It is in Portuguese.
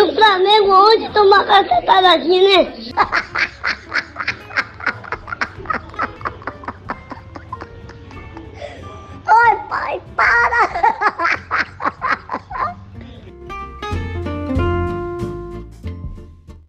E o Flamengo onde toma cacetada aqui, né? Oi, pai, pai.